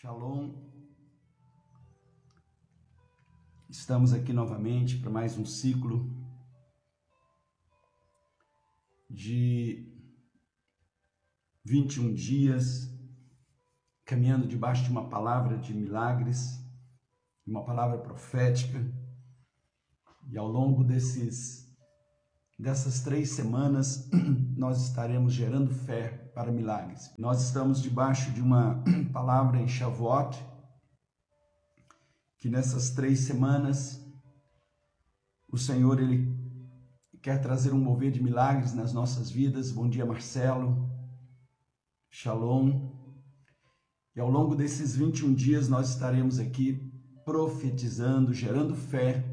Shalom. Estamos aqui novamente para mais um ciclo de 21 dias caminhando debaixo de uma palavra de milagres, uma palavra profética. E ao longo desses dessas três semanas nós estaremos gerando fé para milagres. Nós estamos debaixo de uma palavra em Shavuot, que nessas três semanas o Senhor ele quer trazer um mover de milagres nas nossas vidas. Bom dia, Marcelo. Shalom. E ao longo desses 21 dias nós estaremos aqui profetizando, gerando fé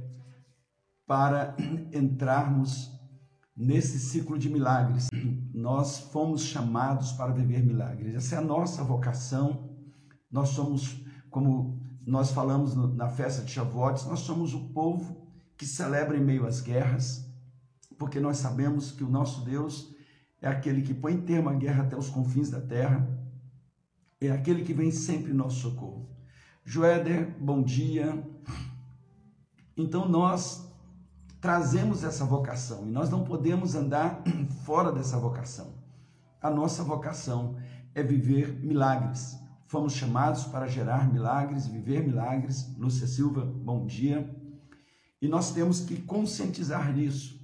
para entrarmos nesse ciclo de milagres. Nós fomos chamados para viver milagres. Essa é a nossa vocação. Nós somos, como nós falamos na festa de Shavuot, nós somos o povo que celebra em meio às guerras, porque nós sabemos que o nosso Deus é aquele que põe termo à guerra até os confins da terra, é aquele que vem sempre em nosso socorro. Joéder, bom dia. Então nós trazemos essa vocação e nós não podemos andar fora dessa vocação. A nossa vocação é viver milagres. Fomos chamados para gerar milagres, viver milagres. Lúcia Silva, bom dia. E nós temos que conscientizar nisso.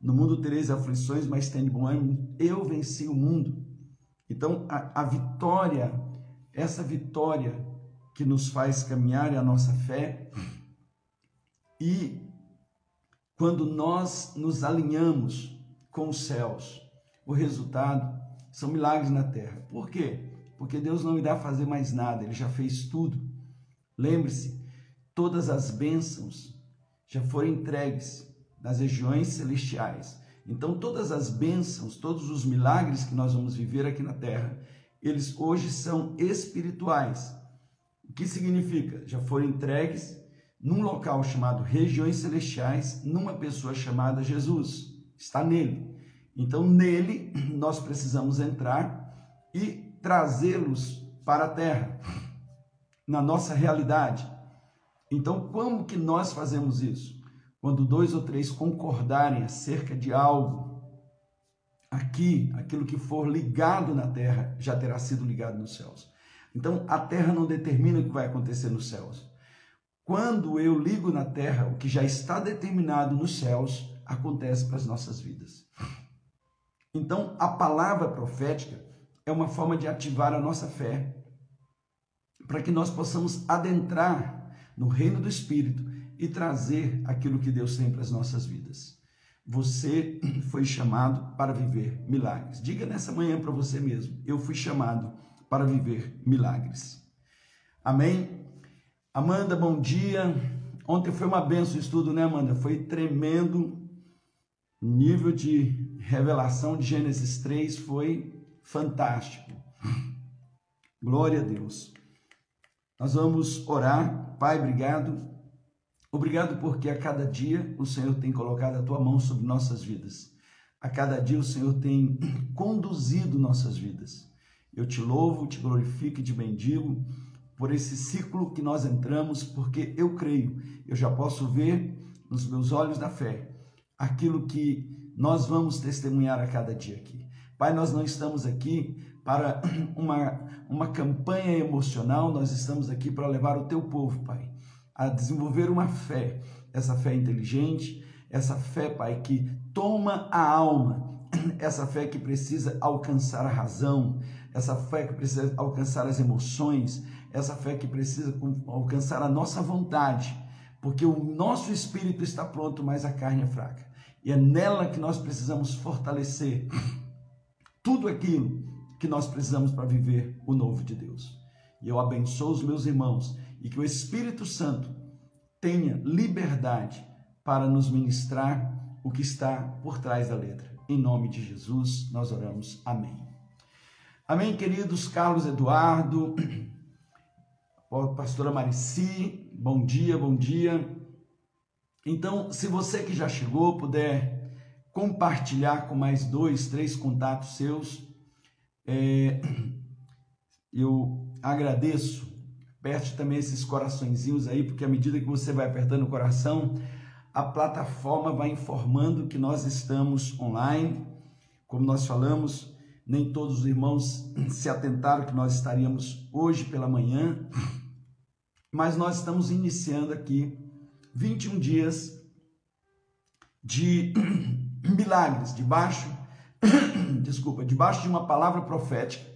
No mundo tereis aflições, mas tem bom ânimo. Eu venci o mundo. Então, a, a vitória, essa vitória que nos faz caminhar é a nossa fé. E quando nós nos alinhamos com os céus, o resultado são milagres na terra. Por quê? Porque Deus não irá fazer mais nada, ele já fez tudo. Lembre-se, todas as bênçãos já foram entregues nas regiões celestiais. Então, todas as bênçãos, todos os milagres que nós vamos viver aqui na terra, eles hoje são espirituais. O que significa? Já foram entregues num local chamado regiões celestiais, numa pessoa chamada Jesus. Está nele. Então, nele, nós precisamos entrar e trazê-los para a terra, na nossa realidade. Então, como que nós fazemos isso? Quando dois ou três concordarem acerca de algo, aqui, aquilo que for ligado na terra, já terá sido ligado nos céus. Então, a terra não determina o que vai acontecer nos céus. Quando eu ligo na terra, o que já está determinado nos céus acontece para as nossas vidas. Então, a palavra profética é uma forma de ativar a nossa fé, para que nós possamos adentrar no reino do Espírito e trazer aquilo que Deus tem para as nossas vidas. Você foi chamado para viver milagres. Diga nessa manhã para você mesmo: eu fui chamado para viver milagres. Amém? Amanda, bom dia. Ontem foi uma benção o estudo, né, Amanda? Foi tremendo. O nível de revelação de Gênesis 3 foi fantástico. Glória a Deus. Nós vamos orar. Pai, obrigado. Obrigado porque a cada dia o Senhor tem colocado a tua mão sobre nossas vidas. A cada dia o Senhor tem conduzido nossas vidas. Eu te louvo, te glorifico e te bendigo por esse ciclo que nós entramos, porque eu creio, eu já posso ver nos meus olhos da fé aquilo que nós vamos testemunhar a cada dia aqui. Pai, nós não estamos aqui para uma, uma campanha emocional, nós estamos aqui para levar o teu povo, Pai, a desenvolver uma fé, essa fé inteligente, essa fé, Pai, que toma a alma, essa fé que precisa alcançar a razão, essa fé que precisa alcançar as emoções, essa fé que precisa alcançar a nossa vontade, porque o nosso espírito está pronto, mas a carne é fraca. E é nela que nós precisamos fortalecer tudo aquilo que nós precisamos para viver o novo de Deus. E eu abençoo os meus irmãos e que o Espírito Santo tenha liberdade para nos ministrar o que está por trás da letra. Em nome de Jesus, nós oramos. Amém. Amém, queridos Carlos Eduardo, pastora Marici, bom dia, bom dia. Então, se você que já chegou puder compartilhar com mais dois, três contatos seus, é, eu agradeço Aperte também esses coraçõezinhos aí, porque à medida que você vai apertando o coração, a plataforma vai informando que nós estamos online. Como nós falamos, nem todos os irmãos se atentaram que nós estaríamos hoje pela manhã, mas nós estamos iniciando aqui 21 dias de milagres, debaixo, desculpa, debaixo de uma palavra profética,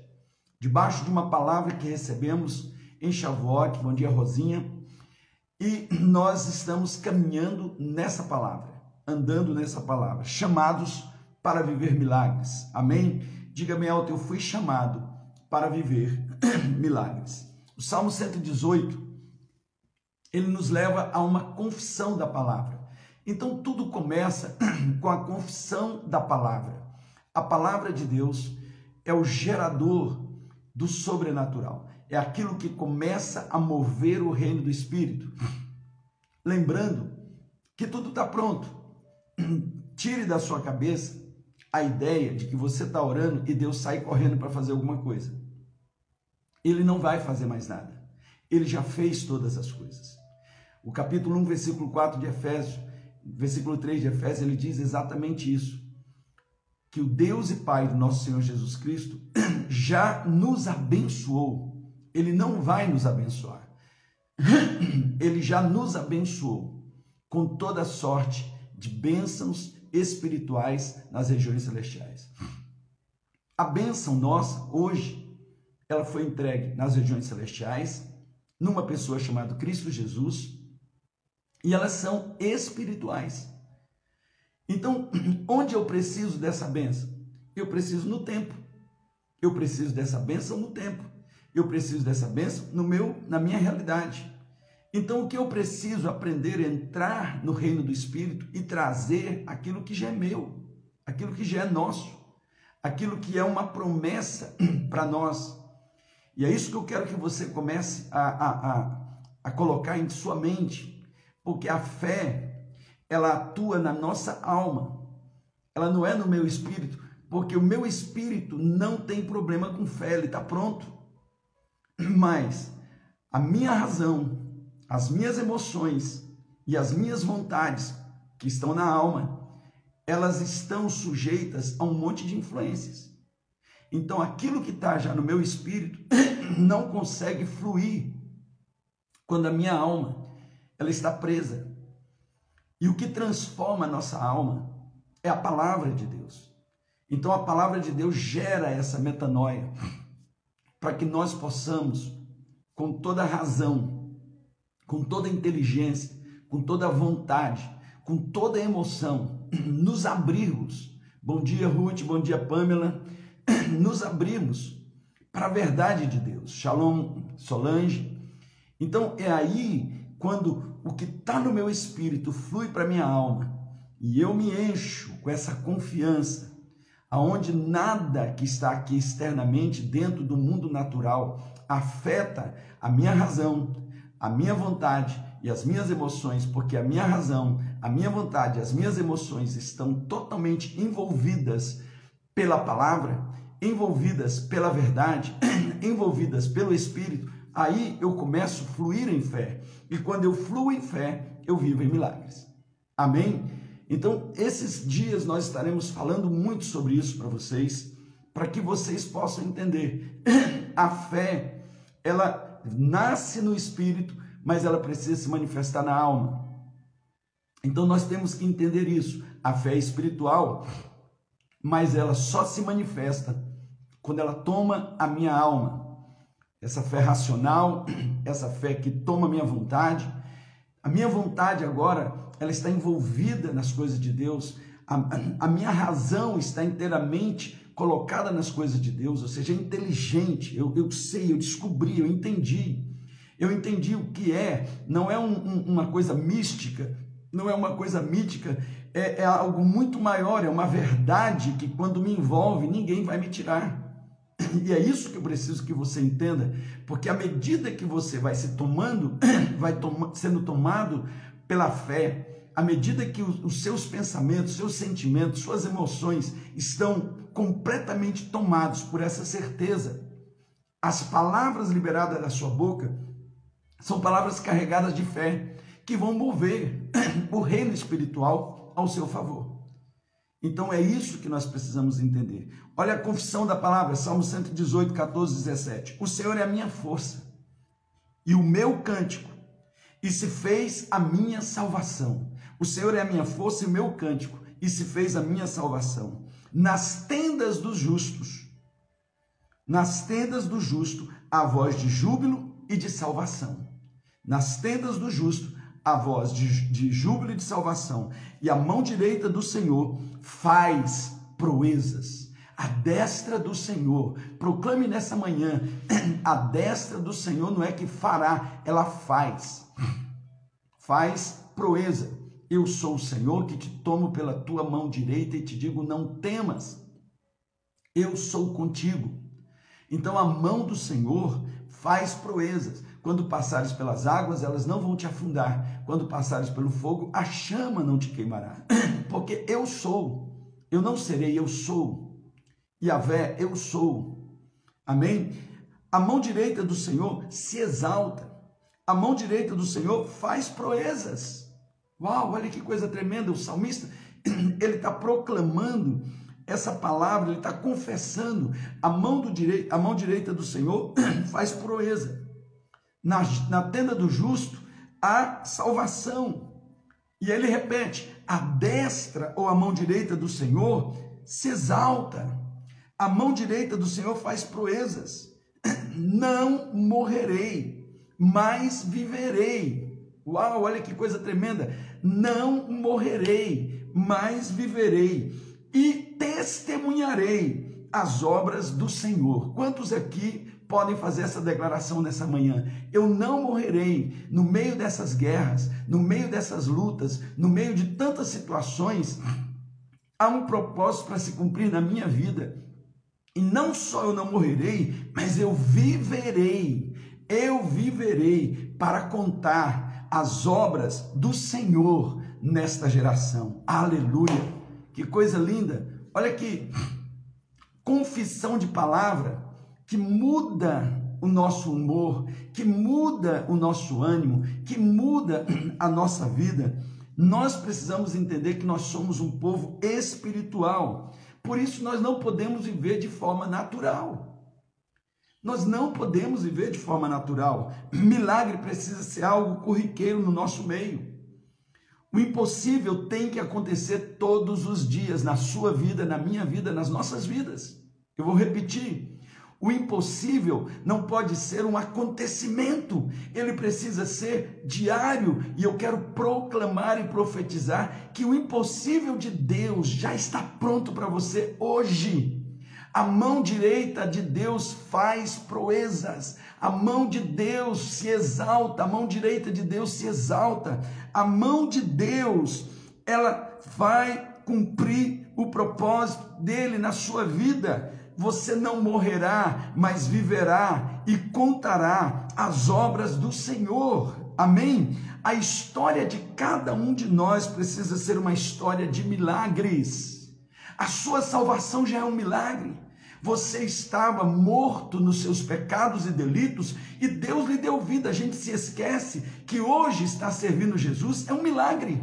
debaixo de uma palavra que recebemos em Shavuot, bom dia Rosinha, e nós estamos caminhando nessa palavra, andando nessa palavra, chamados para viver milagres, amém? Diga-me alto, eu fui chamado para viver milagres. O Salmo 118, ele nos leva a uma confissão da palavra. Então tudo começa com a confissão da palavra. A palavra de Deus é o gerador do sobrenatural. É aquilo que começa a mover o reino do Espírito. Lembrando que tudo está pronto. Tire da sua cabeça a ideia de que você está orando e Deus sai correndo para fazer alguma coisa. Ele não vai fazer mais nada. Ele já fez todas as coisas. O capítulo 1, versículo 4 de Efésios versículo 3 de Efésios, ele diz exatamente isso. Que o Deus e Pai do nosso Senhor Jesus Cristo já nos abençoou. Ele não vai nos abençoar. Ele já nos abençoou com toda sorte de bênçãos espirituais nas regiões celestiais. A bênção nossa, hoje, ela foi entregue nas regiões celestiais, numa pessoa chamada Cristo Jesus, e elas são espirituais. Então, onde eu preciso dessa benção? Eu preciso no tempo. Eu preciso dessa benção no tempo. Eu preciso dessa benção no meu, na minha realidade. Então, o que eu preciso aprender é entrar no reino do Espírito e trazer aquilo que já é meu, aquilo que já é nosso, aquilo que é uma promessa para nós. E é isso que eu quero que você comece a, a, a, a colocar em sua mente porque a fé, ela atua na nossa alma. Ela não é no meu espírito, porque o meu espírito não tem problema com fé, ele está pronto. Mas a minha razão, as minhas emoções e as minhas vontades que estão na alma, elas estão sujeitas a um monte de influências. Então aquilo que está já no meu espírito não consegue fluir quando a minha alma ela está presa. E o que transforma a nossa alma é a palavra de Deus. Então a palavra de Deus gera essa metanoia para que nós possamos, com toda razão, com toda inteligência, com toda vontade, com toda emoção, nos abrirmos. Bom dia, Ruth, bom dia, Pamela. Nos abrirmos para a verdade de Deus. Shalom, Solange. Então é aí quando o que está no meu espírito flui para minha alma e eu me encho com essa confiança, aonde nada que está aqui externamente dentro do mundo natural afeta a minha razão, a minha vontade e as minhas emoções, porque a minha razão, a minha vontade, as minhas emoções estão totalmente envolvidas pela palavra, envolvidas pela verdade, envolvidas pelo espírito, aí eu começo a fluir em fé. E quando eu fluo em fé, eu vivo em milagres. Amém? Então, esses dias nós estaremos falando muito sobre isso para vocês, para que vocês possam entender. A fé, ela nasce no espírito, mas ela precisa se manifestar na alma. Então, nós temos que entender isso. A fé é espiritual, mas ela só se manifesta quando ela toma a minha alma essa fé racional, essa fé que toma minha vontade. A minha vontade agora, ela está envolvida nas coisas de Deus. A, a, minha razão está inteiramente colocada nas coisas de Deus, ou seja, é inteligente. Eu, eu sei, eu descobri, eu entendi. Eu entendi o que é, não é um, um, uma coisa mística, não é uma coisa mítica, é, é algo muito maior, é uma verdade que quando me envolve, ninguém vai me tirar. E é isso que eu preciso que você entenda, porque à medida que você vai se tomando, vai sendo tomado pela fé, à medida que os seus pensamentos, seus sentimentos, suas emoções estão completamente tomados por essa certeza, as palavras liberadas da sua boca São palavras carregadas de fé que vão mover o reino espiritual ao seu favor. Então é isso que nós precisamos entender. Olha a confissão da palavra, Salmo 118, 14, 17. O Senhor é a minha força e o meu cântico, e se fez a minha salvação. O Senhor é a minha força e o meu cântico, e se fez a minha salvação. Nas tendas dos justos, nas tendas do justo, a voz de júbilo e de salvação. Nas tendas do justo, a voz de, de júbilo e de salvação. E a mão direita do Senhor faz proezas. A destra do Senhor, proclame nessa manhã: a destra do Senhor não é que fará, ela faz. Faz proeza. Eu sou o Senhor que te tomo pela tua mão direita e te digo: não temas, eu sou contigo. Então a mão do Senhor faz proezas. Quando passares pelas águas, elas não vão te afundar. Quando passares pelo fogo, a chama não te queimará. Porque eu sou. Eu não serei, eu sou. Yahvé, eu sou. Amém? A mão direita do Senhor se exalta. A mão direita do Senhor faz proezas. Uau, olha que coisa tremenda. O salmista, ele está proclamando essa palavra, ele está confessando, a mão, do direito, a mão direita do Senhor faz proeza. Na, na tenda do justo há salvação. E ele repete: a destra ou a mão direita do Senhor se exalta. A mão direita do Senhor faz proezas. Não morrerei, mas viverei. Uau, olha que coisa tremenda. Não morrerei, mas viverei e testemunharei as obras do Senhor. Quantos aqui podem fazer essa declaração nessa manhã? Eu não morrerei no meio dessas guerras, no meio dessas lutas, no meio de tantas situações. Há um propósito para se cumprir na minha vida. E não só eu não morrerei, mas eu viverei. Eu viverei para contar as obras do Senhor nesta geração. Aleluia! Que coisa linda! Olha que confissão de palavra que muda o nosso humor, que muda o nosso ânimo, que muda a nossa vida. Nós precisamos entender que nós somos um povo espiritual. Por isso nós não podemos viver de forma natural. Nós não podemos viver de forma natural. Milagre precisa ser algo corriqueiro no nosso meio. O impossível tem que acontecer todos os dias na sua vida, na minha vida, nas nossas vidas. Eu vou repetir. O impossível não pode ser um acontecimento, ele precisa ser diário. E eu quero proclamar e profetizar que o impossível de Deus já está pronto para você hoje. A mão direita de Deus faz proezas. A mão de Deus se exalta, a mão direita de Deus se exalta. A mão de Deus, ela vai cumprir o propósito dele na sua vida. Você não morrerá, mas viverá e contará as obras do Senhor. Amém? A história de cada um de nós precisa ser uma história de milagres. A sua salvação já é um milagre. Você estava morto nos seus pecados e delitos e Deus lhe deu vida. A gente se esquece que hoje está servindo Jesus. É um milagre.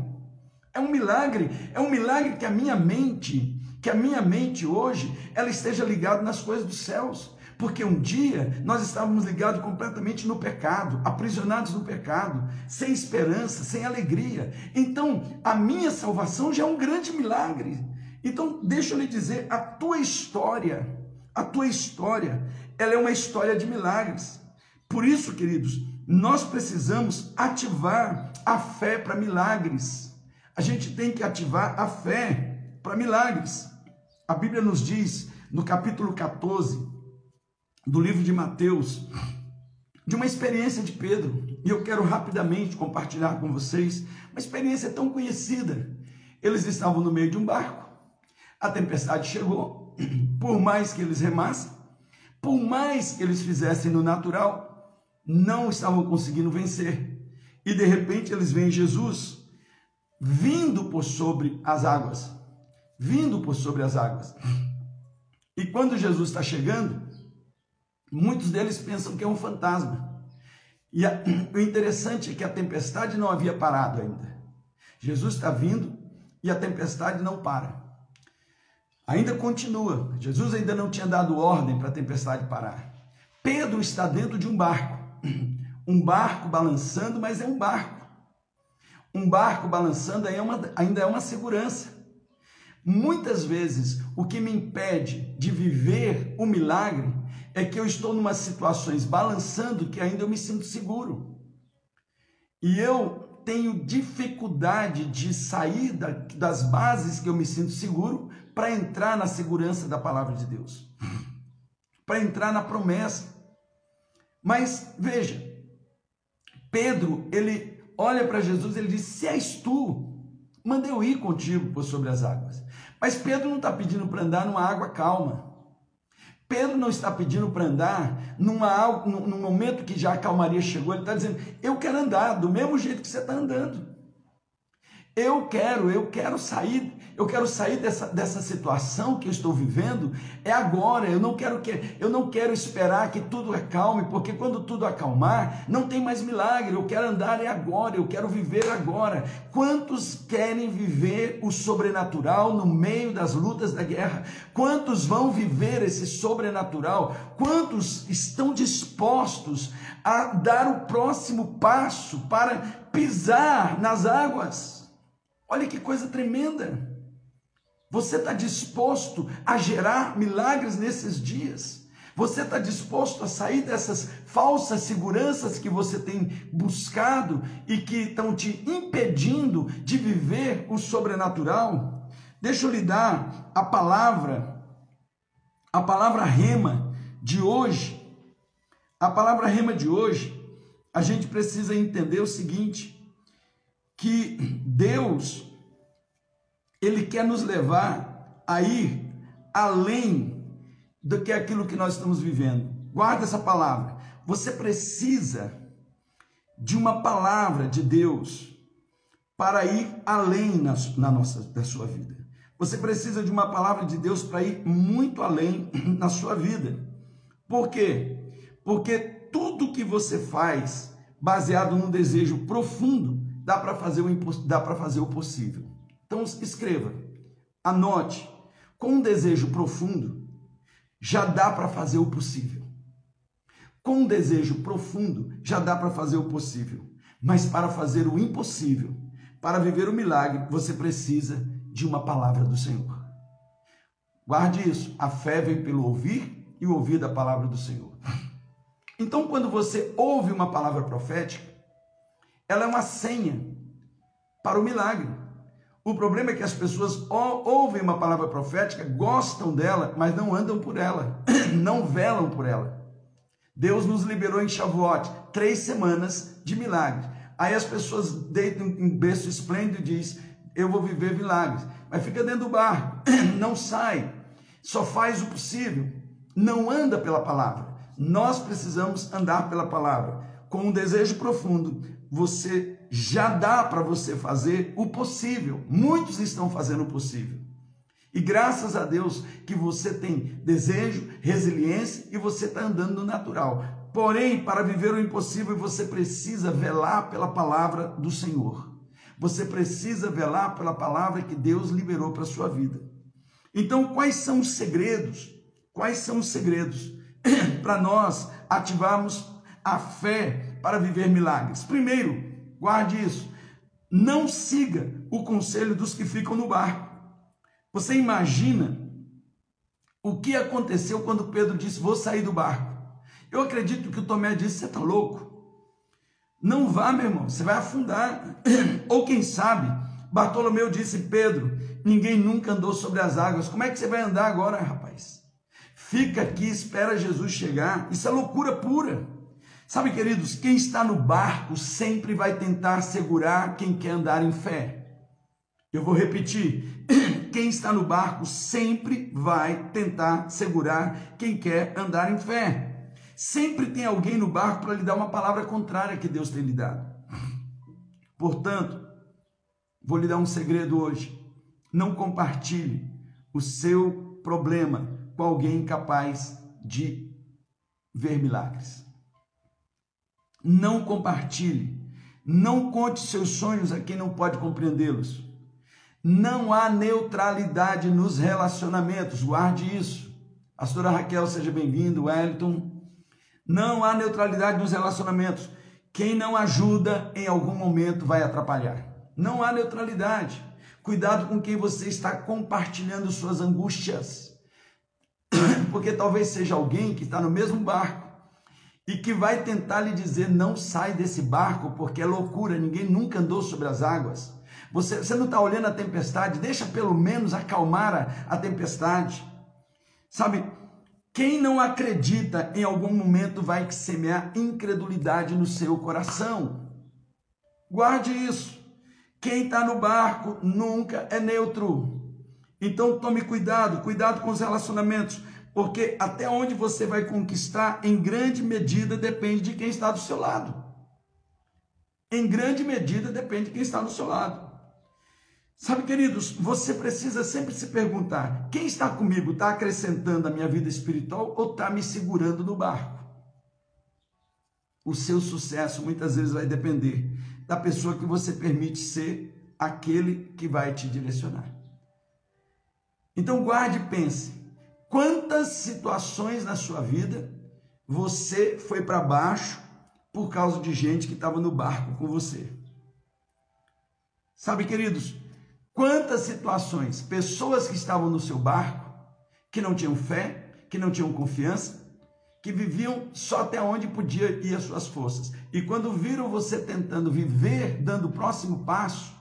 É um milagre. É um milagre que a minha mente, que a minha mente hoje, ela esteja ligada nas coisas dos céus. Porque um dia nós estávamos ligados completamente no pecado, aprisionados no pecado, sem esperança, sem alegria. Então, a minha salvação já é um grande milagre. Então, deixa eu lhe dizer, a tua história, a tua história, ela é uma história de milagres. Por isso, queridos, nós precisamos ativar a fé para milagres. A gente tem que ativar a fé para milagres. A Bíblia nos diz, no capítulo 14 do livro de Mateus, de uma experiência de Pedro. E eu quero rapidamente compartilhar com vocês uma experiência tão conhecida. Eles estavam no meio de um barco, a tempestade chegou, por mais que eles remassem, por mais que eles fizessem no natural, não estavam conseguindo vencer. E de repente eles veem Jesus vindo por sobre as águas, vindo por sobre as águas. E quando Jesus está chegando, muitos deles pensam que é um fantasma. E a, o interessante é que a tempestade não havia parado ainda. Jesus está vindo e a tempestade não para. Ainda continua. Jesus ainda não tinha dado ordem para a tempestade parar. Pedro está dentro de um barco. Um barco balançando, mas é um barco. Um barco balançando é uma, ainda é uma segurança. Muitas vezes, o que me impede de viver o milagre é que eu estou numa situações balançando que ainda eu me sinto seguro. E eu tenho dificuldade de sair da, das bases que eu me sinto seguro para entrar na segurança da palavra de Deus, para entrar na promessa. Mas veja, Pedro, ele olha para Jesus, ele diz: Se és tu, manda eu ir contigo por sobre as águas. Mas Pedro não está pedindo para andar numa água calma. Pedro não está pedindo para andar numa, num momento que já a calmaria chegou. Ele está dizendo: Eu quero andar do mesmo jeito que você está andando. Eu quero, eu quero sair, eu quero sair dessa, dessa situação que eu estou vivendo. É agora. Eu não quero que, eu não quero esperar que tudo acalme, porque quando tudo acalmar, não tem mais milagre. Eu quero andar é agora. Eu quero viver agora. Quantos querem viver o sobrenatural no meio das lutas da guerra? Quantos vão viver esse sobrenatural? Quantos estão dispostos a dar o próximo passo para pisar nas águas? Olha que coisa tremenda. Você está disposto a gerar milagres nesses dias? Você está disposto a sair dessas falsas seguranças que você tem buscado e que estão te impedindo de viver o sobrenatural? Deixa eu lhe dar a palavra, a palavra rema de hoje. A palavra rema de hoje, a gente precisa entender o seguinte: que Deus ele quer nos levar a ir além do que aquilo que nós estamos vivendo. Guarda essa palavra. Você precisa de uma palavra de Deus para ir além na, na nossa da sua vida. Você precisa de uma palavra de Deus para ir muito além na sua vida. Por quê? Porque tudo que você faz baseado num desejo profundo dá para fazer, o dá fazer o possível. Então escreva, anote, com um desejo profundo, já dá para fazer o possível. Com um desejo profundo, já dá para fazer o possível. Mas para fazer o impossível, para viver o milagre, você precisa de uma palavra do Senhor. Guarde isso. A fé vem pelo ouvir e o ouvir da palavra do Senhor. Então, quando você ouve uma palavra profética, ela é uma senha para o milagre. O problema é que as pessoas ouvem uma palavra profética, gostam dela, mas não andam por ela, não velam por ela. Deus nos liberou em Shavuot, três semanas de milagres. Aí as pessoas deitam em berço esplêndido e diz: Eu vou viver milagres. Mas fica dentro do bar, não sai, só faz o possível, não anda pela palavra. Nós precisamos andar pela palavra, com um desejo profundo você já dá para você fazer o possível. Muitos estão fazendo o possível. E graças a Deus que você tem desejo, resiliência e você está andando no natural. Porém, para viver o impossível, você precisa velar pela palavra do Senhor. Você precisa velar pela palavra que Deus liberou para a sua vida. Então, quais são os segredos? Quais são os segredos para nós ativarmos a fé para viver milagres. Primeiro, guarde isso. Não siga o conselho dos que ficam no barco. Você imagina o que aconteceu quando Pedro disse: Vou sair do barco. Eu acredito que o Tomé disse: Você está louco? Não vá, meu irmão, você vai afundar. Ou quem sabe, Bartolomeu disse: Pedro, ninguém nunca andou sobre as águas. Como é que você vai andar agora, rapaz? Fica aqui, espera Jesus chegar. Isso é loucura pura. Sabe, queridos, quem está no barco sempre vai tentar segurar quem quer andar em fé. Eu vou repetir: quem está no barco sempre vai tentar segurar quem quer andar em fé. Sempre tem alguém no barco para lhe dar uma palavra contrária que Deus tem lhe dado. Portanto, vou lhe dar um segredo hoje. Não compartilhe o seu problema com alguém capaz de ver milagres. Não compartilhe. Não conte seus sonhos a quem não pode compreendê-los. Não há neutralidade nos relacionamentos, guarde isso. Pastora Raquel, seja bem-vindo, Wellington. Não há neutralidade nos relacionamentos. Quem não ajuda em algum momento vai atrapalhar. Não há neutralidade. Cuidado com quem você está compartilhando suas angústias. Porque talvez seja alguém que está no mesmo barco e que vai tentar lhe dizer: não sai desse barco porque é loucura, ninguém nunca andou sobre as águas. Você, você não está olhando a tempestade, deixa pelo menos acalmar a, a tempestade. Sabe, quem não acredita em algum momento vai semear incredulidade no seu coração. Guarde isso. Quem está no barco nunca é neutro. Então tome cuidado, cuidado com os relacionamentos, porque até onde você vai conquistar, em grande medida depende de quem está do seu lado. Em grande medida depende de quem está do seu lado. Sabe, queridos, você precisa sempre se perguntar: quem está comigo está acrescentando a minha vida espiritual ou está me segurando no barco? O seu sucesso muitas vezes vai depender da pessoa que você permite ser aquele que vai te direcionar. Então guarde e pense: quantas situações na sua vida você foi para baixo por causa de gente que estava no barco com você? Sabe, queridos, quantas situações, pessoas que estavam no seu barco, que não tinham fé, que não tinham confiança, que viviam só até onde podia ir as suas forças. E quando viram você tentando viver, dando o próximo passo,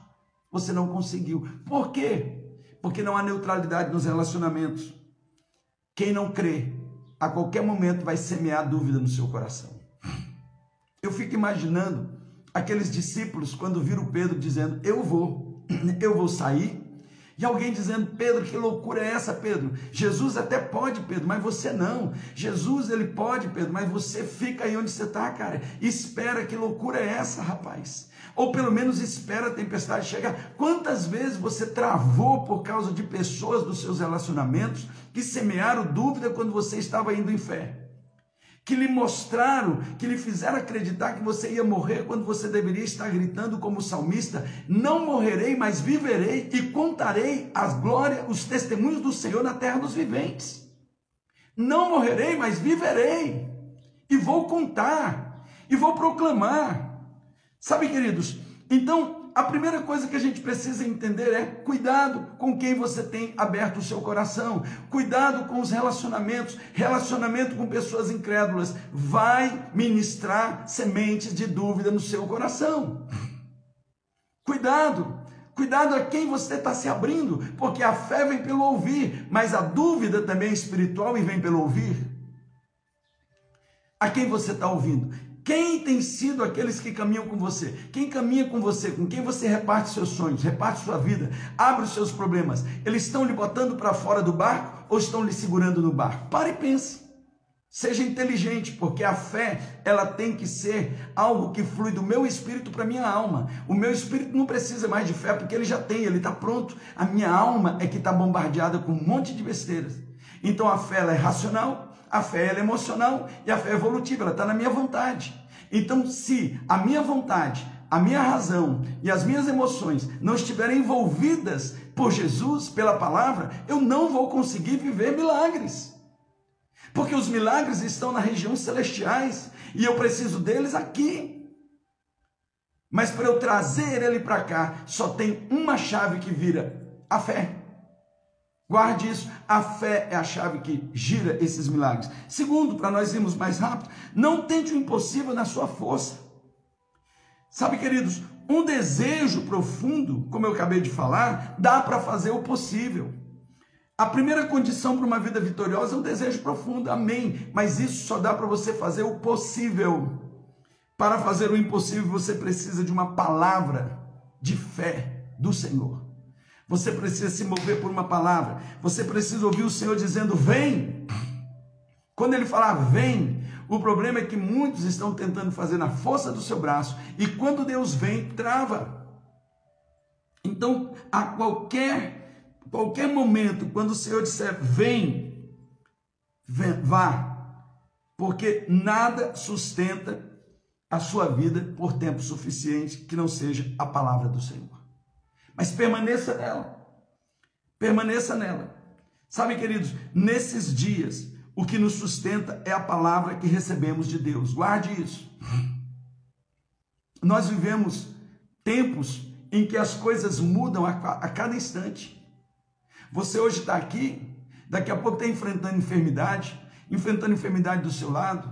você não conseguiu. Por quê? Porque não há neutralidade nos relacionamentos. Quem não crê, a qualquer momento vai semear dúvida no seu coração. Eu fico imaginando aqueles discípulos quando viram Pedro dizendo: Eu vou, eu vou sair, e alguém dizendo, Pedro, que loucura é essa, Pedro? Jesus até pode, Pedro, mas você não. Jesus, ele pode, Pedro, mas você fica aí onde você está, cara. Espera, que loucura é essa, rapaz? Ou pelo menos espera a tempestade chegar. Quantas vezes você travou por causa de pessoas dos seus relacionamentos que semearam dúvida quando você estava indo em fé? que lhe mostraram, que lhe fizeram acreditar que você ia morrer quando você deveria estar gritando como salmista: Não morrerei, mas viverei e contarei as glórias, os testemunhos do Senhor na terra dos viventes. Não morrerei, mas viverei e vou contar e vou proclamar. Sabe, queridos? Então, a primeira coisa que a gente precisa entender é cuidado com quem você tem aberto o seu coração, cuidado com os relacionamentos, relacionamento com pessoas incrédulas, vai ministrar sementes de dúvida no seu coração. Cuidado, cuidado a quem você está se abrindo, porque a fé vem pelo ouvir, mas a dúvida também é espiritual e vem pelo ouvir. A quem você está ouvindo? Quem tem sido aqueles que caminham com você? Quem caminha com você? Com quem você reparte seus sonhos, reparte sua vida, abre os seus problemas? Eles estão lhe botando para fora do barco ou estão lhe segurando no barco? Pare e pense. Seja inteligente, porque a fé, ela tem que ser algo que flui do meu espírito para minha alma. O meu espírito não precisa mais de fé, porque ele já tem, ele está pronto. A minha alma é que está bombardeada com um monte de besteiras. Então a fé ela é racional, a fé é emocional e a fé é evolutiva, ela está na minha vontade. Então, se a minha vontade, a minha razão e as minhas emoções não estiverem envolvidas por Jesus, pela palavra, eu não vou conseguir viver milagres. Porque os milagres estão na região celestiais e eu preciso deles aqui. Mas para eu trazer ele para cá, só tem uma chave que vira a fé. Guarde isso, a fé é a chave que gira esses milagres. Segundo, para nós irmos mais rápido, não tente o impossível na sua força. Sabe, queridos, um desejo profundo, como eu acabei de falar, dá para fazer o possível. A primeira condição para uma vida vitoriosa é um desejo profundo, amém. Mas isso só dá para você fazer o possível. Para fazer o impossível, você precisa de uma palavra de fé do Senhor. Você precisa se mover por uma palavra. Você precisa ouvir o Senhor dizendo: Vem. Quando ele falar vem, o problema é que muitos estão tentando fazer na força do seu braço e quando Deus vem, trava. Então, a qualquer qualquer momento, quando o Senhor disser vem, vem vá, porque nada sustenta a sua vida por tempo suficiente que não seja a palavra do Senhor. Mas permaneça nela. Permaneça nela. Sabe, queridos, nesses dias, o que nos sustenta é a palavra que recebemos de Deus. Guarde isso. Nós vivemos tempos em que as coisas mudam a, cada instante. Você hoje está aqui, daqui a pouco está enfrentando enfermidade, enfrentando enfermidade do seu lado,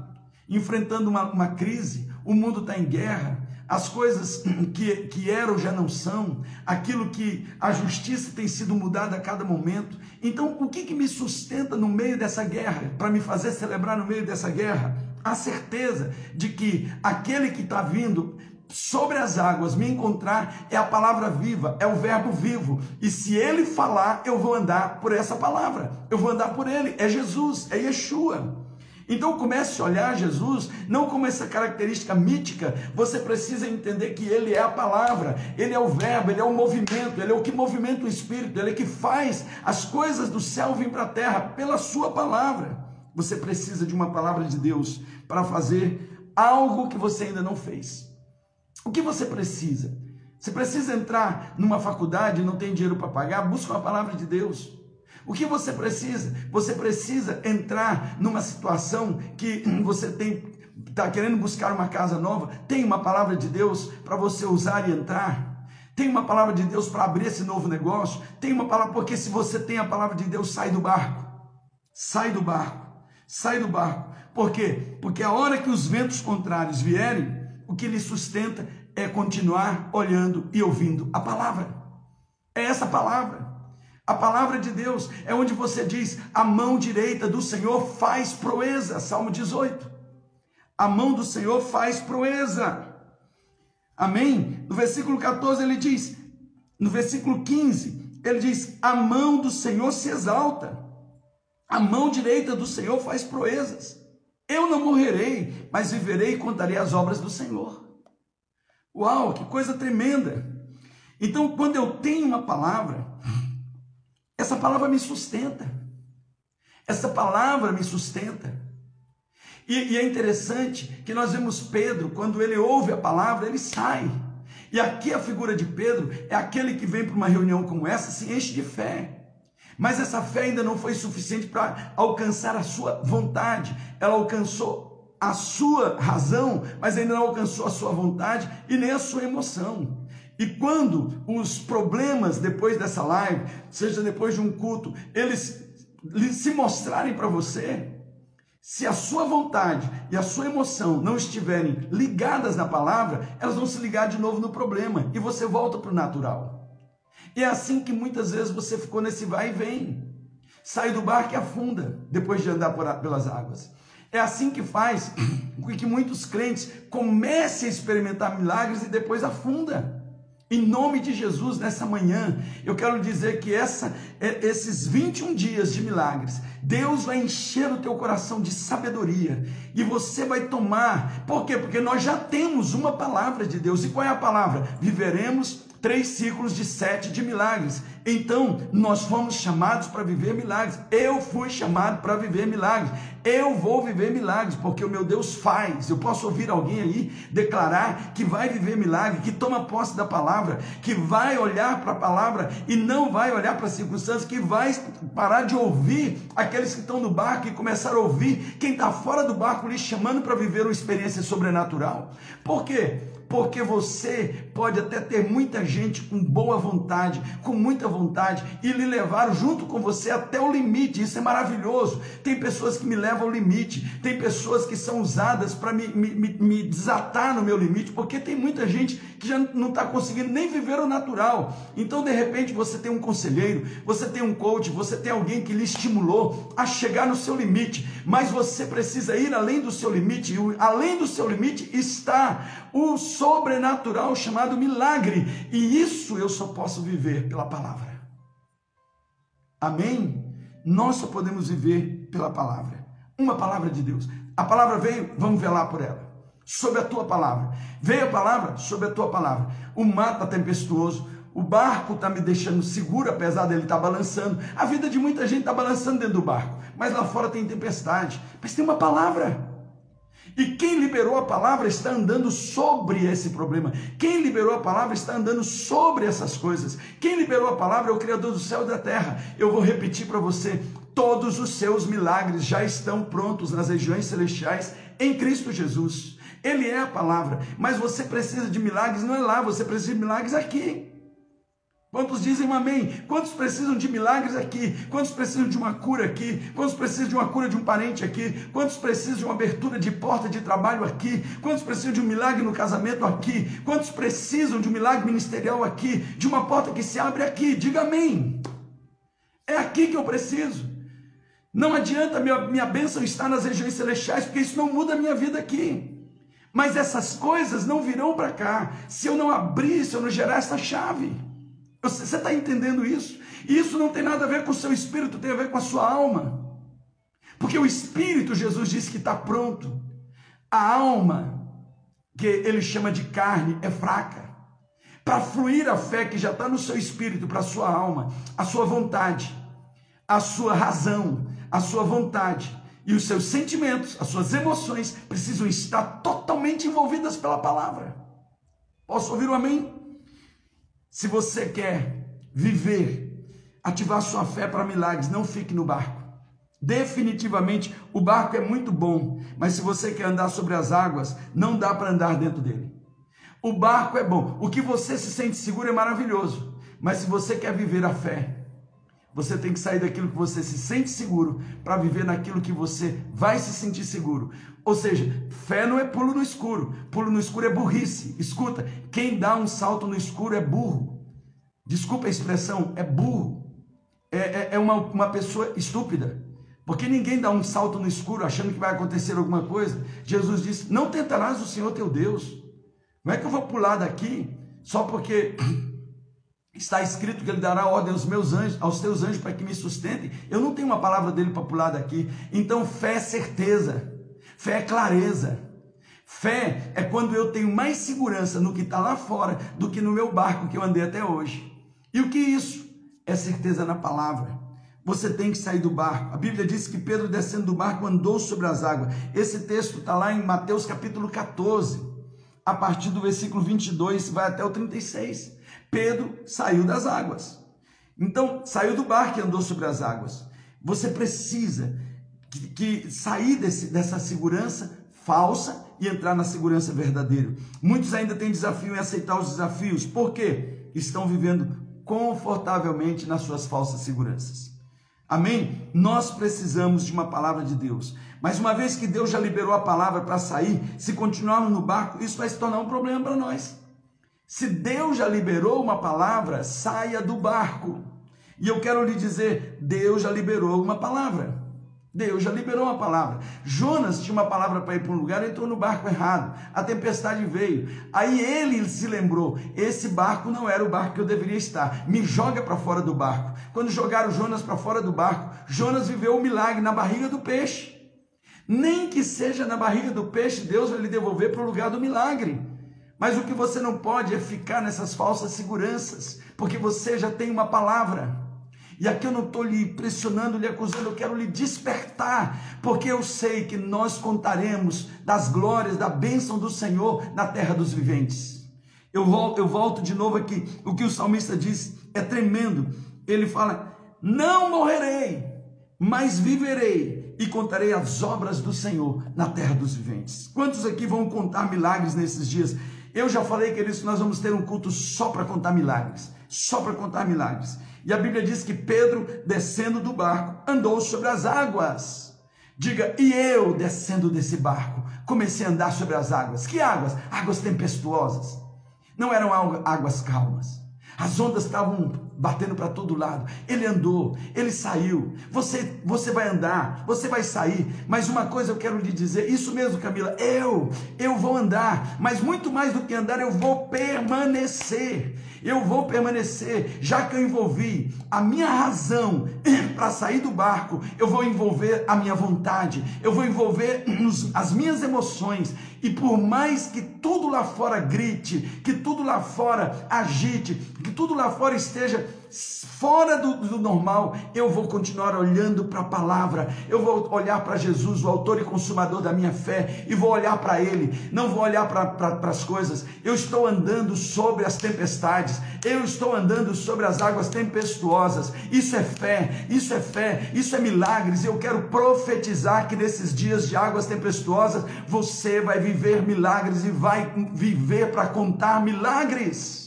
enfrentando uma, uma crise, o mundo está em guerra, as coisas que, que eram já não são, aquilo que a justiça tem sido mudada a cada momento. Então, o que, que me sustenta no meio dessa guerra, para me fazer celebrar no meio dessa guerra? A certeza de que aquele que está vindo sobre as águas me encontrar é a palavra viva, é o verbo vivo. E se ele falar, eu vou andar por essa palavra, eu vou andar por ele. É Jesus, é Yeshua. Então comece a olhar Jesus não como essa característica mítica, você precisa entender que ele é a palavra, ele é o verbo, ele é o movimento, ele é o que movimenta o espírito, ele é que faz as coisas do céu vir para a terra pela sua palavra. Você precisa de uma palavra de Deus para fazer algo que você ainda não fez. O que você precisa? Você precisa entrar numa faculdade não tem dinheiro para pagar? Busca uma palavra de Deus. O que você precisa? Você precisa entrar numa situação que você tem está querendo buscar uma casa nova, tem uma palavra de Deus para você usar e entrar. Tem uma palavra de Deus para abrir esse novo negócio. Tem uma palavra, porque se você tem a palavra de Deus, sai do barco. Sai do barco. Sai do barco. Por quê? Porque a hora que os ventos contrários vierem, o que lhe sustenta é continuar olhando e ouvindo a palavra. É essa palavra. A palavra de Deus é onde você diz: a mão direita do Senhor faz proeza. Salmo 18. A mão do Senhor faz proeza. Amém? No versículo 14 ele diz, no versículo 15, ele diz: a mão do Senhor se exalta. A mão direita do Senhor faz proezas. Eu não morrerei, mas viverei e contarei as obras do Senhor. Uau, que coisa tremenda! Então, quando eu tenho uma palavra, essa palavra me sustenta. Essa palavra me sustenta. E, e, é interessante que nós vemos Pedro, quando ele ouve a palavra, ele sai. E aqui a figura de Pedro é aquele que vem para uma reunião como essa, se enche de fé. Mas essa fé ainda não foi suficiente para alcançar a sua vontade. Ela alcançou a sua razão, mas ainda não alcançou a sua vontade e nem a sua emoção. E quando os problemas depois dessa live, seja depois de um culto, eles se mostrarem para você, se a sua vontade e a sua emoção não estiverem ligadas na palavra, elas vão se ligar de novo no problema e você volta para o natural. E é assim que muitas vezes você ficou nesse vai e vem. Sai do barco e afunda depois de andar pelas águas. É assim que faz com que muitos crentes comecem a experimentar milagres e depois afunda. Em nome de Jesus, nessa manhã, eu quero dizer que essa, é, esses 21 dias de milagres, Deus vai encher o teu coração de sabedoria e você vai tomar. Por quê? Porque nós já temos uma palavra de Deus. E qual é a palavra? Viveremos três ciclos de sete de milagres. Então, nós fomos chamados para viver milagres. Eu fui chamado para viver milagres. Eu vou viver milagres, porque o meu Deus faz. Eu posso ouvir alguém aí declarar que vai viver milagre, que toma posse da palavra, que vai olhar para a palavra e não vai olhar para as circunstâncias, que vai parar de ouvir aqueles que estão no barco e começar a ouvir quem está fora do barco lhe chamando para viver uma experiência sobrenatural. Por quê? Porque você pode até ter muita gente com boa vontade, com muita vontade, e lhe levar junto com você até o limite. Isso é maravilhoso. Tem pessoas que me levam ao limite, tem pessoas que são usadas para me, me, me, desatar no meu limite, porque tem muita gente que já não está conseguindo nem viver o natural. Então, de repente, você tem um conselheiro, você tem um coach, você tem alguém que lhe estimulou a chegar no seu limite, mas você precisa ir além do seu limite, e além do seu limite está o sobrenatural chamado milagre, e isso eu só posso viver pela palavra. Amém? Nós só podemos viver pela palavra. Uma palavra de Deus. A palavra veio, vamos velar por ela. Sobre a tua palavra. Veio a palavra, sobre a tua palavra. O mar está tempestuoso, o barco está me deixando seguro, apesar dele estar tá balançando. A vida de muita gente está balançando dentro do barco, mas lá fora tem tempestade. Mas tem uma palavra. E quem liberou a palavra está andando sobre esse problema. Quem liberou a palavra está andando sobre essas coisas. Quem liberou a palavra é o Criador do céu e da terra. Eu vou repetir para você: todos os seus milagres já estão prontos nas regiões celestiais em Cristo Jesus. Ele é a palavra, mas você precisa de milagres não é lá, você precisa de milagres aqui. Quantos dizem amém? Quantos precisam de milagres aqui? Quantos precisam de uma cura aqui? Quantos precisam de uma cura de um parente aqui? Quantos precisam de uma abertura de porta de trabalho aqui? Quantos precisam de um milagre no casamento aqui? Quantos precisam de um milagre ministerial aqui? De uma porta que se abre aqui? Diga amém. É aqui que eu preciso. Não adianta minha, minha bênção estar nas regiões celestiais, porque isso não muda a minha vida aqui. Mas essas coisas não virão para cá se eu não abrir, se eu não gerar essa chave. Você está entendendo isso? Isso não tem nada a ver com o seu espírito, tem a ver com a sua alma. Porque o espírito, Jesus disse que está pronto. A alma, que ele chama de carne, é fraca. Para fluir a fé que já está no seu espírito, para a sua alma, a sua vontade, a sua razão, a sua vontade e os seus sentimentos, as suas emoções precisam estar totalmente envolvidas pela palavra. Posso ouvir um amém? Se você quer viver, ativar sua fé para milagres, não fique no barco. Definitivamente, o barco é muito bom, mas se você quer andar sobre as águas, não dá para andar dentro dele. O barco é bom, o que você se sente seguro é maravilhoso, mas se você quer viver a fé, você tem que sair daquilo que você se sente seguro para viver naquilo que você vai se sentir seguro. Ou seja, fé não é pulo no escuro. Pulo no escuro é burrice. Escuta, quem dá um salto no escuro é burro. Desculpa a expressão, é burro. É, é, é uma, uma pessoa estúpida. Porque ninguém dá um salto no escuro achando que vai acontecer alguma coisa. Jesus disse: Não tentarás o Senhor teu Deus. Não é que eu vou pular daqui só porque está escrito que ele dará ordem aos meus anjos, aos teus anjos para que me sustentem. Eu não tenho uma palavra dele para pular daqui. Então, fé é certeza. Fé é clareza. Fé é quando eu tenho mais segurança no que está lá fora do que no meu barco que eu andei até hoje. E o que é isso? É certeza na palavra. Você tem que sair do barco. A Bíblia diz que Pedro, descendo do barco, andou sobre as águas. Esse texto está lá em Mateus capítulo 14, a partir do versículo 22, vai até o 36. Pedro saiu das águas. Então, saiu do barco e andou sobre as águas. Você precisa que, que sair desse, dessa segurança falsa e entrar na segurança verdadeira. Muitos ainda têm desafio em aceitar os desafios, por quê? Estão vivendo confortavelmente nas suas falsas seguranças. Amém? Nós precisamos de uma palavra de Deus. Mas uma vez que Deus já liberou a palavra para sair, se continuarmos no barco, isso vai se tornar um problema para nós. Se Deus já liberou uma palavra, saia do barco. E eu quero lhe dizer, Deus já liberou uma palavra. Deus já liberou uma palavra. Jonas tinha uma palavra para ir para um lugar, entrou no barco errado. A tempestade veio. Aí ele se lembrou: esse barco não era o barco que eu deveria estar. Me joga para fora do barco. Quando jogaram Jonas para fora do barco, Jonas viveu o um milagre na barriga do peixe. Nem que seja na barriga do peixe, Deus vai lhe devolver para o lugar do milagre. Mas o que você não pode é ficar nessas falsas seguranças, porque você já tem uma palavra. E aqui eu não estou lhe pressionando, lhe acusando, eu quero lhe despertar, porque eu sei que nós contaremos das glórias, da bênção do Senhor na terra dos viventes. Eu volto, eu volto de novo aqui, o que o salmista diz é tremendo. Ele fala: Não morrerei, mas viverei e contarei as obras do Senhor na terra dos viventes. Quantos aqui vão contar milagres nesses dias? Eu já falei, que nós vamos ter um culto só para contar milagres, só para contar milagres. E a Bíblia diz que Pedro, descendo do barco, andou sobre as águas. Diga, e eu, descendo desse barco, comecei a andar sobre as águas. Que águas? Águas tempestuosas. Não eram águas calmas. As ondas estavam batendo para todo lado. Ele andou, ele saiu. Você, você vai andar, você vai sair. Mas uma coisa eu quero lhe dizer, isso mesmo, Camila, eu, eu vou andar, mas muito mais do que andar, eu vou permanecer. Eu vou permanecer, já que eu envolvi a minha razão para sair do barco, eu vou envolver a minha vontade, eu vou envolver as minhas emoções, e por mais que tudo lá fora grite, que tudo lá fora agite, que tudo lá fora esteja fora do, do normal, eu vou continuar olhando para a palavra, eu vou olhar para Jesus, o autor e consumador da minha fé, e vou olhar para Ele, não vou olhar para pra, as coisas. Eu estou andando sobre as tempestades, eu estou andando sobre as águas tempestuosas. Isso é fé, isso é fé, isso é milagres. Eu quero profetizar que nesses dias de águas tempestuosas você vai viver milagres e vai viver para contar milagres.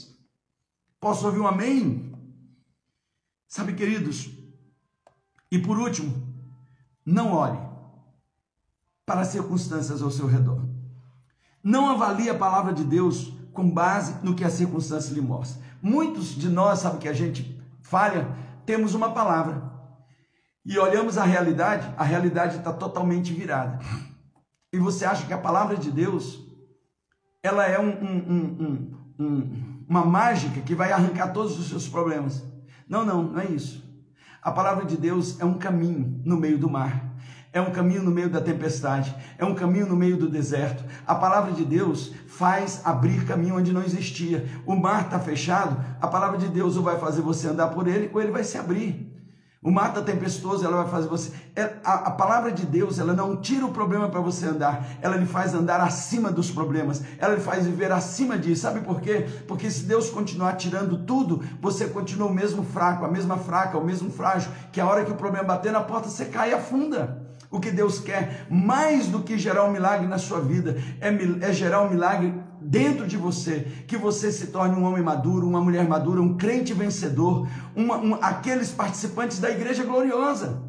Posso ouvir um amém? Sabe, queridos? E por último, não olhe para as circunstâncias ao seu redor. Não avalie a palavra de Deus com base no que a circunstância lhe mostra. Muitos de nós, sabe que a gente falha, temos uma palavra e olhamos a realidade, a realidade está totalmente virada. E você acha que a palavra de Deus ela é um, um, um, uma mágica que vai arrancar todos os seus problemas. Não, não, não é isso. A palavra de Deus é um caminho no meio do mar, é um caminho no meio da tempestade, é um caminho no meio do deserto. A palavra de Deus faz abrir caminho onde não existia. O mar está fechado, a palavra de Deus ou vai fazer você andar por ele, ou ele vai se abrir. O mar está tempestuoso, ela vai fazer você. É, a, a, palavra de Deus, ela não tira o problema para você andar, ela lhe faz andar acima dos problemas, ela lhe faz viver acima disso. Sabe por quê? Porque se Deus continuar tirando tudo, você continua o mesmo fraco, a mesma fraca, o mesmo frágil, que a hora que o problema bater na porta, você cai e afunda. O que Deus quer, mais do que gerar um milagre na sua vida, é, é gerar um milagre dentro de você, que você se torne um homem maduro, uma mulher madura, um crente vencedor, uma, um, aqueles participantes da igreja gloriosa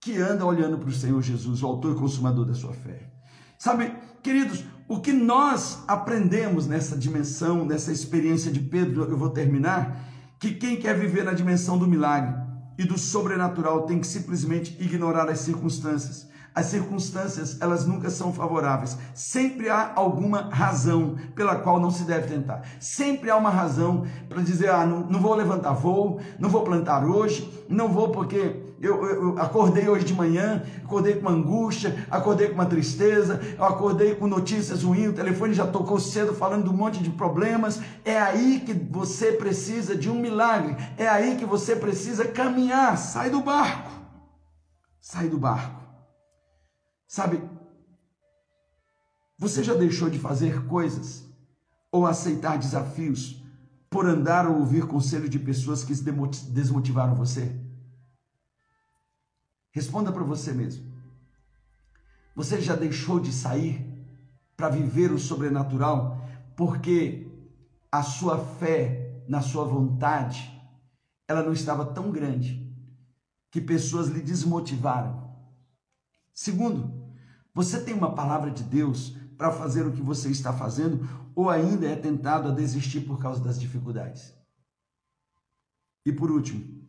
que andam olhando para o Senhor Jesus, o autor e consumador da sua fé. Sabe, queridos, o que nós aprendemos nessa dimensão, nessa experiência de Pedro, eu vou terminar, que quem quer viver na dimensão do milagre e do sobrenatural tem que simplesmente ignorar as circunstâncias as circunstâncias, elas nunca são favoráveis. Sempre há alguma razão pela qual não se deve tentar. Sempre há uma razão para dizer: ah, não, não, vou levantar voo, não vou plantar hoje, não vou porque eu, eu, eu, acordei hoje de manhã, acordei com uma angústia, acordei com uma tristeza, eu acordei com notícias ruins, o telefone já tocou cedo falando de um monte de problemas. É aí que você precisa de um milagre, é aí que você precisa caminhar. Sai do barco, sai do barco. Sabe, você já deixou de fazer coisas ou aceitar desafios por andar ou ouvir conselho de pessoas que desmotivaram você? Responda para você mesmo. Você já deixou de sair para viver o sobrenatural porque a sua fé na sua vontade ela não estava tão grande que pessoas lhe desmotivaram? Segundo, você tem uma palavra de Deus para fazer o que você está fazendo ou ainda é tentado a desistir por causa das dificuldades? E por último,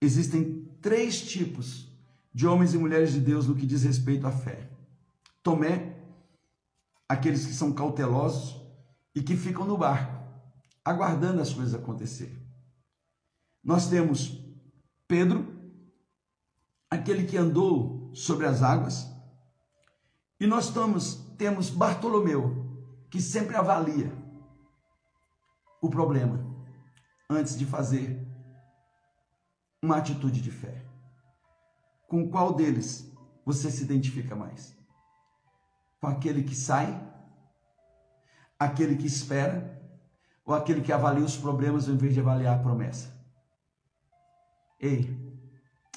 existem três tipos de homens e mulheres de Deus no que diz respeito à fé. Tomé, aqueles que são cautelosos e que ficam no barco, aguardando as coisas acontecer. Nós temos Pedro, aquele que andou sobre as águas, e nós estamos, temos Bartolomeu, que sempre avalia o problema antes de fazer uma atitude de fé. Com qual deles você se identifica mais? Com aquele que sai, aquele que espera, ou aquele que avalia os problemas ao invés de avaliar a promessa? Ei,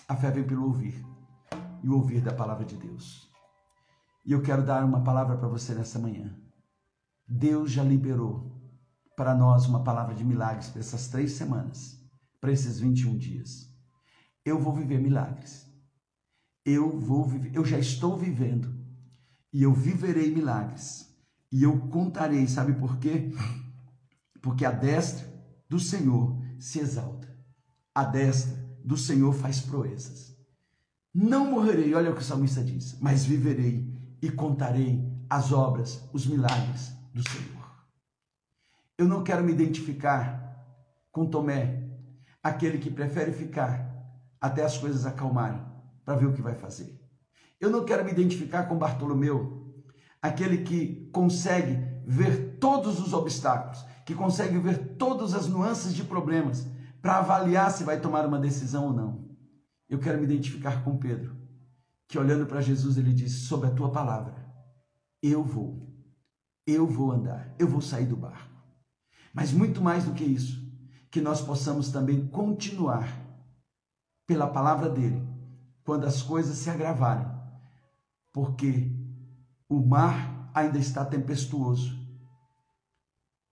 a fé vem pelo ouvir e o ouvir da palavra de Deus. E eu quero dar uma palavra para você nessa manhã. Deus já liberou para nós uma palavra de milagres para essas três semanas, para esses 21 dias. Eu vou viver milagres. Eu vou viver, eu já estou vivendo. E eu viverei milagres. E eu contarei, sabe por quê? Porque a destra do Senhor se exalta. A destra do Senhor faz proezas. Não morrerei, olha o que o salmista diz, mas viverei e contarei as obras, os milagres do Senhor. Eu não quero me identificar com Tomé, aquele que prefere ficar até as coisas acalmarem para ver o que vai fazer. Eu não quero me identificar com Bartolomeu, aquele que consegue ver todos os obstáculos, que consegue ver todas as nuances de problemas, para avaliar se vai tomar uma decisão ou não. Eu quero me identificar com Pedro, que olhando para Jesus ele disse: Sob a tua palavra, eu vou, eu vou andar, eu vou sair do barco. Mas muito mais do que isso, que nós possamos também continuar pela palavra dele, quando as coisas se agravarem, porque o mar ainda está tempestuoso.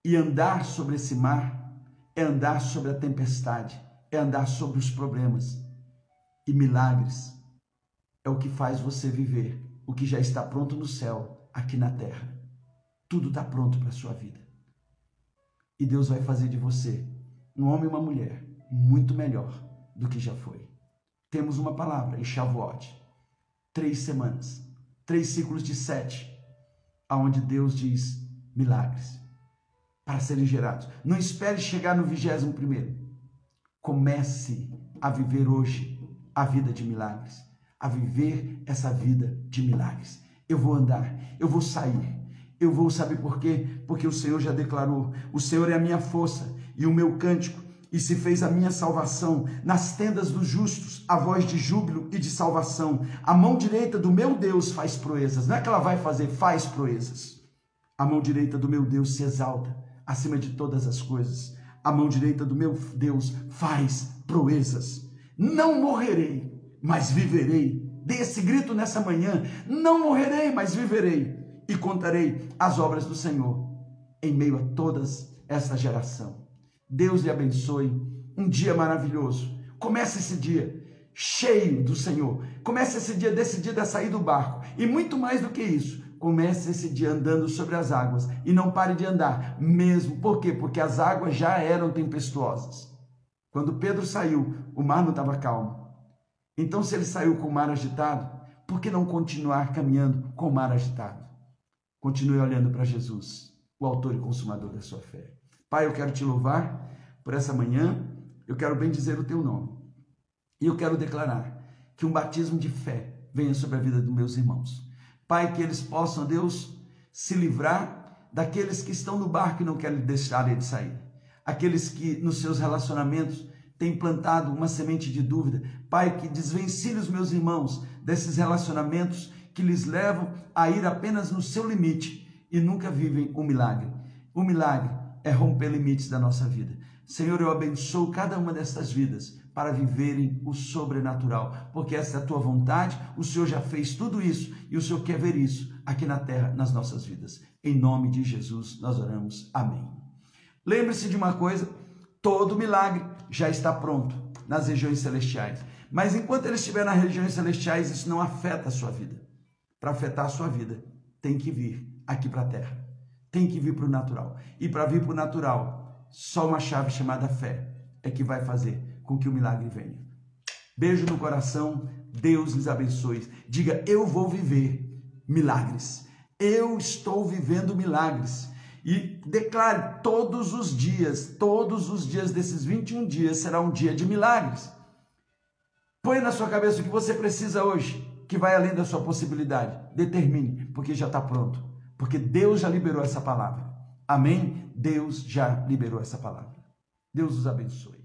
E andar sobre esse mar é andar sobre a tempestade, é andar sobre os problemas. E milagres é o que faz você viver o que já está pronto no céu, aqui na terra. Tudo está pronto para a sua vida. E Deus vai fazer de você um homem e uma mulher muito melhor do que já foi. Temos uma palavra em Shavuot, três semanas, três ciclos de sete, aonde Deus diz milagres para serem gerados. Não espere chegar no vigésimo primeiro. Comece a viver hoje a vida de milagres, a viver essa vida de milagres. Eu vou andar, eu vou sair, eu vou saber por quê? Porque o Senhor já declarou: o Senhor é a minha força e o meu cântico, e se fez a minha salvação nas tendas dos justos, a voz de júbilo e de salvação. A mão direita do meu Deus faz proezas. Não é que ela vai fazer, faz proezas. A mão direita do meu Deus se exalta acima de todas as coisas. A mão direita do meu Deus faz proezas. Não morrerei, mas viverei. Dê esse grito nessa manhã: não morrerei, mas viverei e contarei as obras do Senhor em meio a todas essa geração. Deus lhe abençoe. Um dia maravilhoso. Comece esse dia cheio do Senhor. Comece esse dia decidido a sair do barco. E muito mais do que isso, comece esse dia andando sobre as águas e não pare de andar, mesmo. Por quê? Porque as águas já eram tempestuosas. Quando Pedro saiu, o mar não estava calmo. Então, se ele saiu com o mar agitado, por que não continuar caminhando com o mar agitado? Continue olhando para Jesus, o autor e consumador da sua fé. Pai, eu quero te louvar por essa manhã, eu quero bem dizer o teu nome. E eu quero declarar que um batismo de fé venha sobre a vida dos meus irmãos Pai, que eles possam, Deus, se livrar daqueles que estão no barco e não querem deixar ele sair. Aqueles que nos seus relacionamentos têm plantado uma semente de dúvida. Pai, que desvencilhe os meus irmãos desses relacionamentos que lhes levam a ir apenas no seu limite e nunca vivem o milagre. O milagre é romper limites da nossa vida. Senhor, eu abençoo cada uma dessas vidas para viverem o sobrenatural, porque essa é a tua vontade, o Senhor já fez tudo isso e o Senhor quer ver isso aqui na terra, nas nossas vidas. Em nome de Jesus nós oramos. Amém. Lembre-se de uma coisa: todo milagre já está pronto nas regiões celestiais. Mas enquanto ele estiver nas regiões celestiais, isso não afeta a sua vida. Para afetar a sua vida, tem que vir aqui para a terra. Tem que vir para o natural. E para vir para o natural, só uma chave chamada fé é que vai fazer com que o milagre venha. Beijo no coração, Deus lhes abençoe. Diga: Eu vou viver milagres. Eu estou vivendo milagres. E declare todos os dias, todos os dias desses 21 dias será um dia de milagres. Põe na sua cabeça o que você precisa hoje, que vai além da sua possibilidade. Determine, porque já está pronto. Porque Deus já liberou essa palavra. Amém? Deus já liberou essa palavra. Deus os abençoe.